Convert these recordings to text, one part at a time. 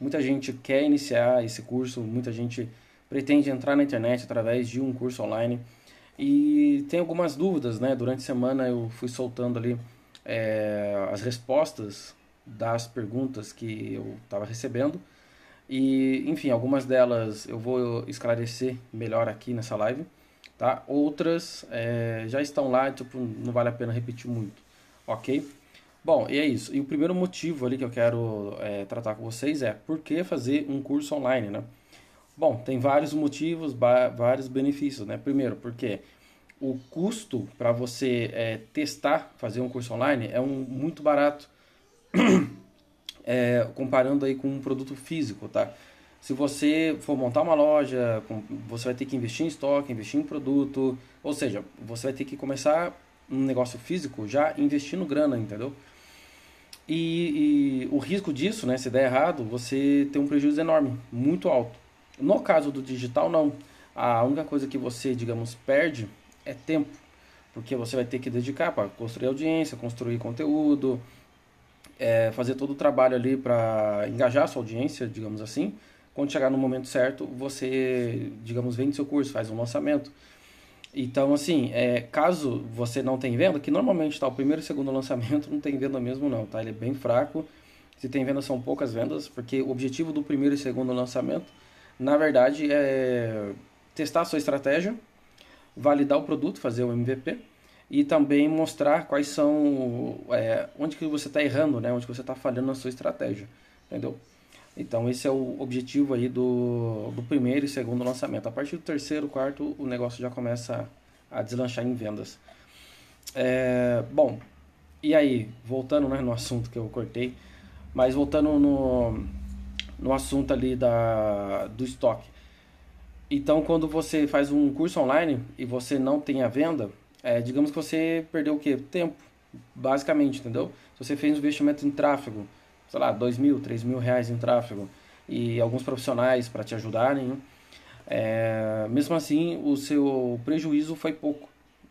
muita gente quer iniciar esse curso, muita gente pretende entrar na internet através de um curso online e tem algumas dúvidas, né? Durante a semana eu fui soltando ali é, as respostas das perguntas que eu estava recebendo e, enfim, algumas delas eu vou esclarecer melhor aqui nessa live, tá? Outras é, já estão lá, tipo, não vale a pena repetir muito, ok? Bom, e é isso. E o primeiro motivo ali que eu quero é, tratar com vocês é por que fazer um curso online, né? Bom, tem vários motivos, vários benefícios, né? Primeiro, porque o custo para você é, testar, fazer um curso online é um, muito barato é, comparando aí com um produto físico, tá? Se você for montar uma loja, você vai ter que investir em estoque, investir em produto, ou seja, você vai ter que começar um negócio físico já investindo grana, entendeu? E, e, o risco disso, né, se der errado, você tem um prejuízo enorme, muito alto. No caso do digital, não. A única coisa que você, digamos, perde é tempo, porque você vai ter que dedicar para construir audiência, construir conteúdo, é, fazer todo o trabalho ali para engajar a sua audiência, digamos assim. Quando chegar no momento certo, você, digamos, vende seu curso, faz um lançamento. Então, assim, é, caso você não tenha venda, que normalmente tá, o primeiro e segundo lançamento não tem venda mesmo não, tá? Ele é bem fraco. Se tem venda, são poucas vendas, porque o objetivo do primeiro e segundo lançamento, na verdade, é testar a sua estratégia, validar o produto, fazer o MVP, e também mostrar quais são é, onde que você está errando, né? Onde que você está falhando na sua estratégia, entendeu? Então esse é o objetivo aí do, do primeiro e segundo lançamento. A partir do terceiro, quarto, o negócio já começa a deslanchar em vendas. É, bom, e aí, voltando né, no assunto que eu cortei, mas voltando no, no assunto ali da, do estoque. Então, quando você faz um curso online e você não tem a venda, é, digamos que você perdeu o quê? Tempo, basicamente, entendeu? Se você fez um investimento em tráfego, sei lá, dois mil, três mil reais em tráfego e alguns profissionais para te ajudarem, é, mesmo assim o seu prejuízo foi pouco,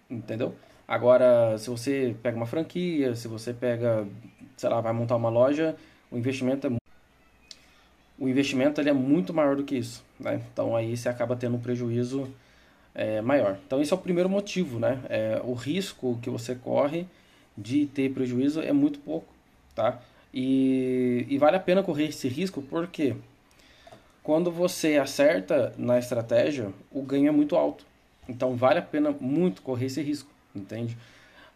entendeu? Agora, se você pega uma franquia, se você pega, sei lá, vai montar uma loja, o investimento é o investimento ele é muito maior do que isso, né? Então aí você acaba tendo um prejuízo é, maior. Então esse é o primeiro motivo, né? É, o risco que você corre de ter prejuízo é muito pouco, tá? E, e vale a pena correr esse risco porque quando você acerta na estratégia, o ganho é muito alto. Então vale a pena muito correr esse risco, entende?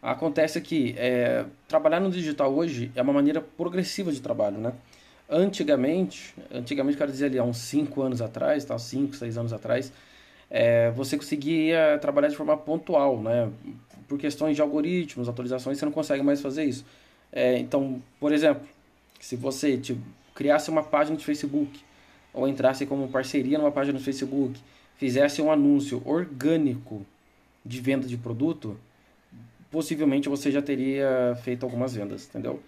Acontece que é, trabalhar no digital hoje é uma maneira progressiva de trabalho, né? Antigamente, antigamente quero dizer ali há uns 5 anos atrás, tá? 5, 6 anos atrás, é, você conseguia trabalhar de forma pontual, né? Por questões de algoritmos, atualizações, você não consegue mais fazer isso. É, então, por exemplo, se você tipo, criasse uma página de Facebook ou entrasse como parceria numa página do Facebook, fizesse um anúncio orgânico de venda de produto, possivelmente você já teria feito algumas vendas, entendeu?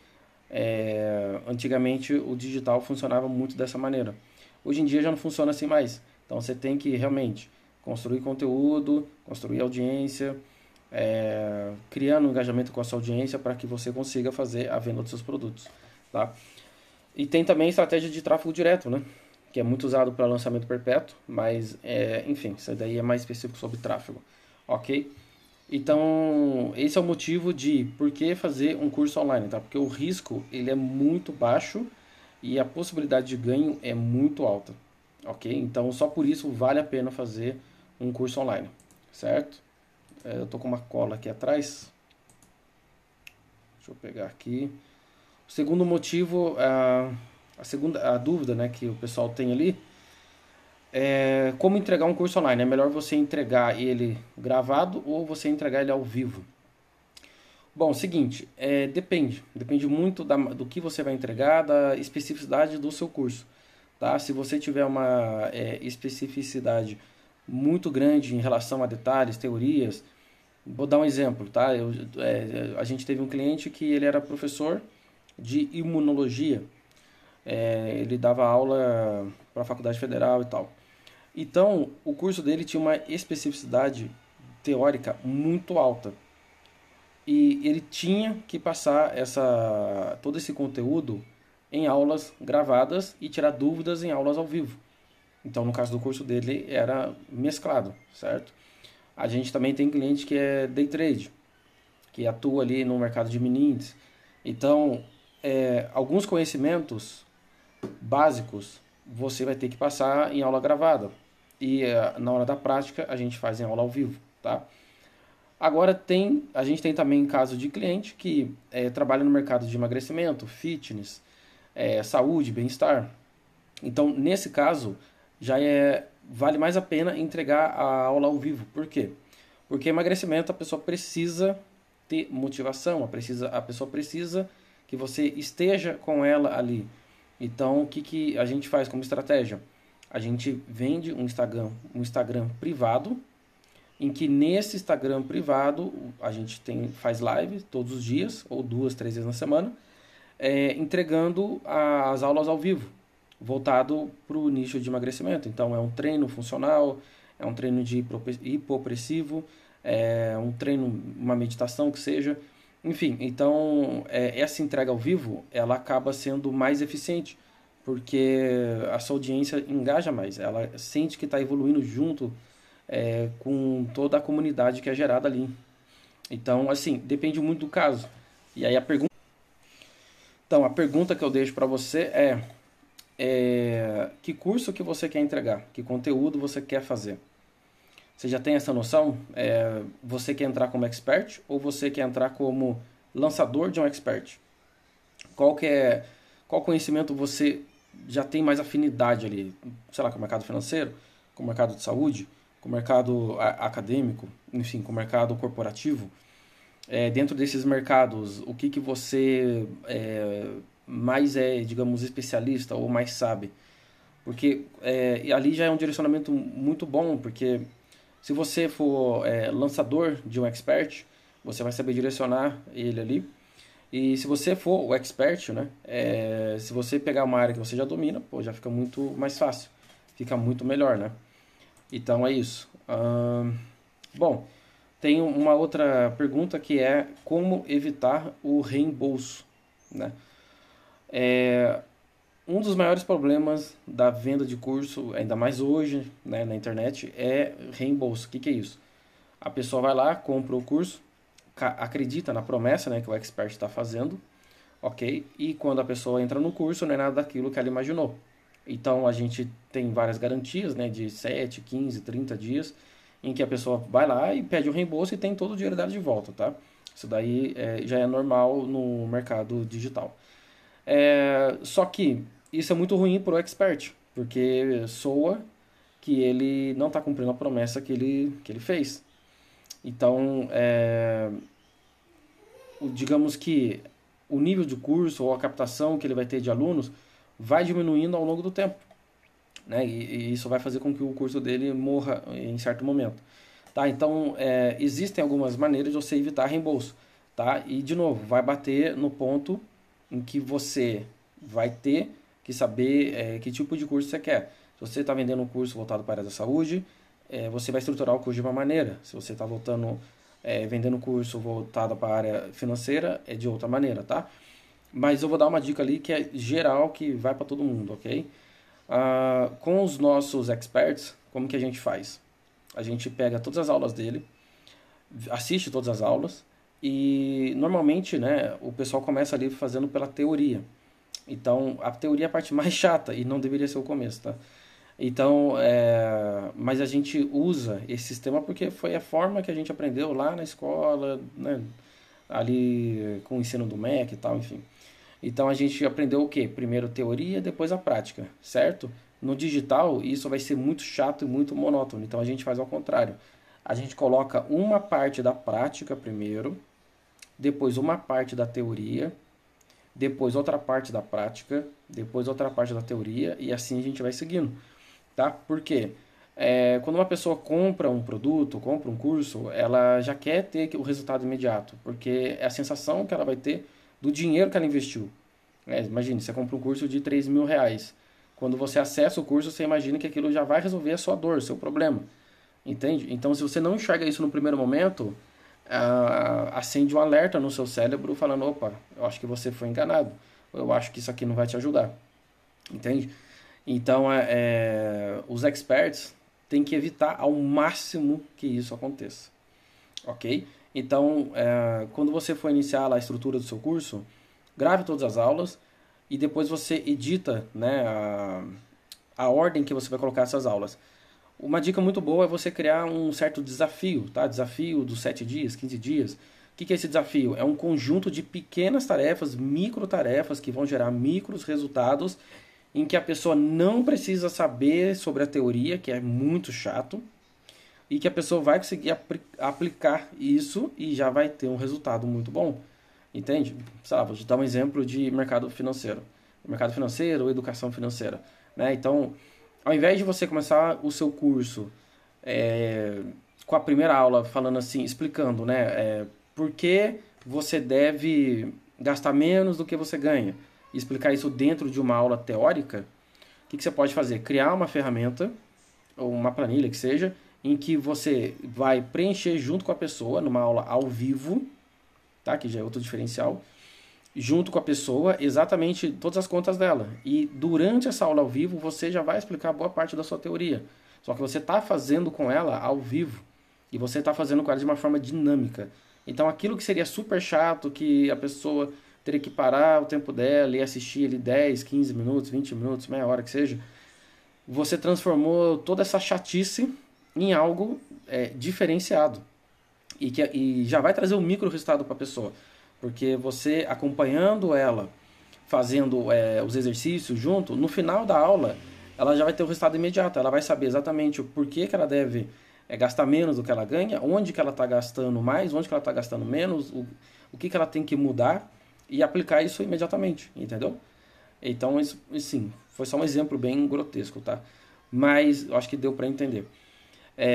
É, antigamente o digital funcionava muito dessa maneira. Hoje em dia já não funciona assim mais. Então você tem que realmente construir conteúdo, construir audiência, é, criando um engajamento com a sua audiência para que você consiga fazer a venda dos seus produtos. Tá? E tem também estratégia de tráfego direto, né? que é muito usado para lançamento perpétuo, mas é, enfim, isso daí é mais específico sobre tráfego, ok? Então, esse é o motivo de por que fazer um curso online, tá? Porque o risco ele é muito baixo e a possibilidade de ganho é muito alta, ok? Então, só por isso vale a pena fazer um curso online, certo? É, eu tô com uma cola aqui atrás. Deixa eu pegar aqui. O segundo motivo, a, a segunda a dúvida né, que o pessoal tem ali é como entregar um curso online. É melhor você entregar ele gravado ou você entregar ele ao vivo? Bom, seguinte, é, depende. Depende muito da, do que você vai entregar, da especificidade do seu curso. Tá? Se você tiver uma é, especificidade muito grande em relação a detalhes, teorias. Vou dar um exemplo, tá? Eu, é, a gente teve um cliente que ele era professor de imunologia. É, ele dava aula para a faculdade federal e tal. Então, o curso dele tinha uma especificidade teórica muito alta. E ele tinha que passar essa, todo esse conteúdo em aulas gravadas e tirar dúvidas em aulas ao vivo. Então, no caso do curso dele, era mesclado, certo? A gente também tem cliente que é day trade, que atua ali no mercado de mini. Então, é, alguns conhecimentos básicos você vai ter que passar em aula gravada. E é, na hora da prática, a gente faz em aula ao vivo, tá? Agora tem, a gente tem também caso de cliente que é, trabalha no mercado de emagrecimento, fitness, é, saúde, bem-estar. Então, nesse caso, já é vale mais a pena entregar a aula ao vivo. Por quê? Porque emagrecimento a pessoa precisa ter motivação, a, precisa, a pessoa precisa que você esteja com ela ali. Então, o que, que a gente faz como estratégia? A gente vende um Instagram, um Instagram privado, em que nesse Instagram privado a gente tem, faz live todos os dias, ou duas, três vezes na semana, é, entregando as aulas ao vivo, voltado para o nicho de emagrecimento. Então é um treino funcional, é um treino de hipopressivo, é um treino, uma meditação que seja. Enfim, então é, essa entrega ao vivo ela acaba sendo mais eficiente, porque a sua audiência engaja mais, ela sente que está evoluindo junto é, com toda a comunidade que é gerada ali. Então, assim, depende muito do caso. E aí a pergunta. Então, a pergunta que eu deixo para você é, é: que curso que você quer entregar? Que conteúdo você quer fazer? Você já tem essa noção? É, você quer entrar como expert ou você quer entrar como lançador de um expert? Qual que é, qual conhecimento você já tem mais afinidade ali? Sei lá, com o mercado financeiro, com o mercado de saúde, com o mercado acadêmico, enfim, com o mercado corporativo, é, dentro desses mercados, o que, que você é, mais é, digamos, especialista ou mais sabe? Porque é, ali já é um direcionamento muito bom, porque se você for é, lançador de um expert, você vai saber direcionar ele ali. E se você for o expert, né, é, se você pegar uma área que você já domina, pô, já fica muito mais fácil, fica muito melhor, né? Então é isso. bom, tem uma outra pergunta que é como evitar o reembolso. Né? É, um dos maiores problemas da venda de curso, ainda mais hoje né, na internet, é reembolso. O que, que é isso? A pessoa vai lá, compra o curso, acredita na promessa né, que o expert está fazendo, ok? E quando a pessoa entra no curso, não é nada daquilo que ela imaginou. Então a gente tem várias garantias, né, de 7, 15, 30 dias, em que a pessoa vai lá e pede o reembolso e tem todo o dinheiro dela de volta, tá? Isso daí é, já é normal no mercado digital. É, só que isso é muito ruim para o expert, porque soa que ele não está cumprindo a promessa que ele, que ele fez. Então, é, digamos que o nível de curso ou a captação que ele vai ter de alunos vai diminuindo ao longo do tempo. Né? E, e isso vai fazer com que o curso dele morra em certo momento. Tá? Então, é, existem algumas maneiras de você evitar reembolso. Tá? E, de novo, vai bater no ponto em que você vai ter que saber é, que tipo de curso você quer. Se você está vendendo um curso voltado para a área da saúde, é, você vai estruturar o curso de uma maneira. Se você está voltando, é, vendendo curso voltado para a área financeira, é de outra maneira, tá? Mas eu vou dar uma dica ali que é geral, que vai para todo mundo, ok? Uh, com os nossos experts, como que a gente faz? A gente pega todas as aulas dele, assiste todas as aulas e normalmente, né, o pessoal começa ali fazendo pela teoria. Então, a teoria é a parte mais chata e não deveria ser o começo, tá? Então, é, mas a gente usa esse sistema porque foi a forma que a gente aprendeu lá na escola, né, ali com o ensino do MEC e tal, enfim. Então a gente aprendeu o que? Primeiro teoria, depois a prática, certo? No digital, isso vai ser muito chato e muito monótono. Então a gente faz ao contrário. A gente coloca uma parte da prática primeiro, depois uma parte da teoria, depois outra parte da prática, depois outra parte da teoria e assim a gente vai seguindo, tá? Por quê? É, quando uma pessoa compra um produto, compra um curso, ela já quer ter o resultado imediato, porque é a sensação que ela vai ter do dinheiro que ela investiu. É, imagine, você compra um curso de 3 mil reais. Quando você acessa o curso, você imagina que aquilo já vai resolver a sua dor, seu problema. Entende? Então, se você não enxerga isso no primeiro momento, uh, acende um alerta no seu cérebro falando: opa, eu acho que você foi enganado. eu acho que isso aqui não vai te ajudar. Entende? Então, é, é, os experts têm que evitar ao máximo que isso aconteça. Ok? Então, é, quando você for iniciar a estrutura do seu curso, grave todas as aulas e depois você edita né, a, a ordem que você vai colocar essas aulas. Uma dica muito boa é você criar um certo desafio, tá? Desafio dos 7 dias, 15 dias. O que, é esse desafio? É um conjunto de pequenas tarefas, micro tarefas, que vão gerar micros resultados, em que a pessoa não precisa saber sobre a teoria, que é muito chato, e que a pessoa vai conseguir apl aplicar isso e já vai ter um resultado muito bom. Entende? Sei lá, vou te dar um exemplo de mercado financeiro. Mercado financeiro educação financeira. Né? Então, ao invés de você começar o seu curso é, com a primeira aula falando assim, explicando, né, é, por que você deve gastar menos do que você ganha, e explicar isso dentro de uma aula teórica, o que, que você pode fazer? Criar uma ferramenta ou uma planilha que seja, em que você vai preencher junto com a pessoa numa aula ao vivo, tá? Que já é outro diferencial junto com a pessoa exatamente todas as contas dela. E durante essa aula ao vivo você já vai explicar boa parte da sua teoria. Só que você está fazendo com ela ao vivo e você está fazendo com ela de uma forma dinâmica. Então aquilo que seria super chato, que a pessoa teria que parar o tempo dela e assistir ali 10, 15 minutos, 20 minutos, meia hora que seja, você transformou toda essa chatice em algo é, diferenciado. E, que, e já vai trazer um micro resultado para a pessoa. Porque você acompanhando ela, fazendo é, os exercícios junto, no final da aula ela já vai ter o resultado imediato. Ela vai saber exatamente o porquê que ela deve é, gastar menos do que ela ganha, onde que ela está gastando mais, onde que ela está gastando menos, o, o que, que ela tem que mudar e aplicar isso imediatamente, entendeu? Então, isso, sim, foi só um exemplo bem grotesco, tá? Mas eu acho que deu para entender.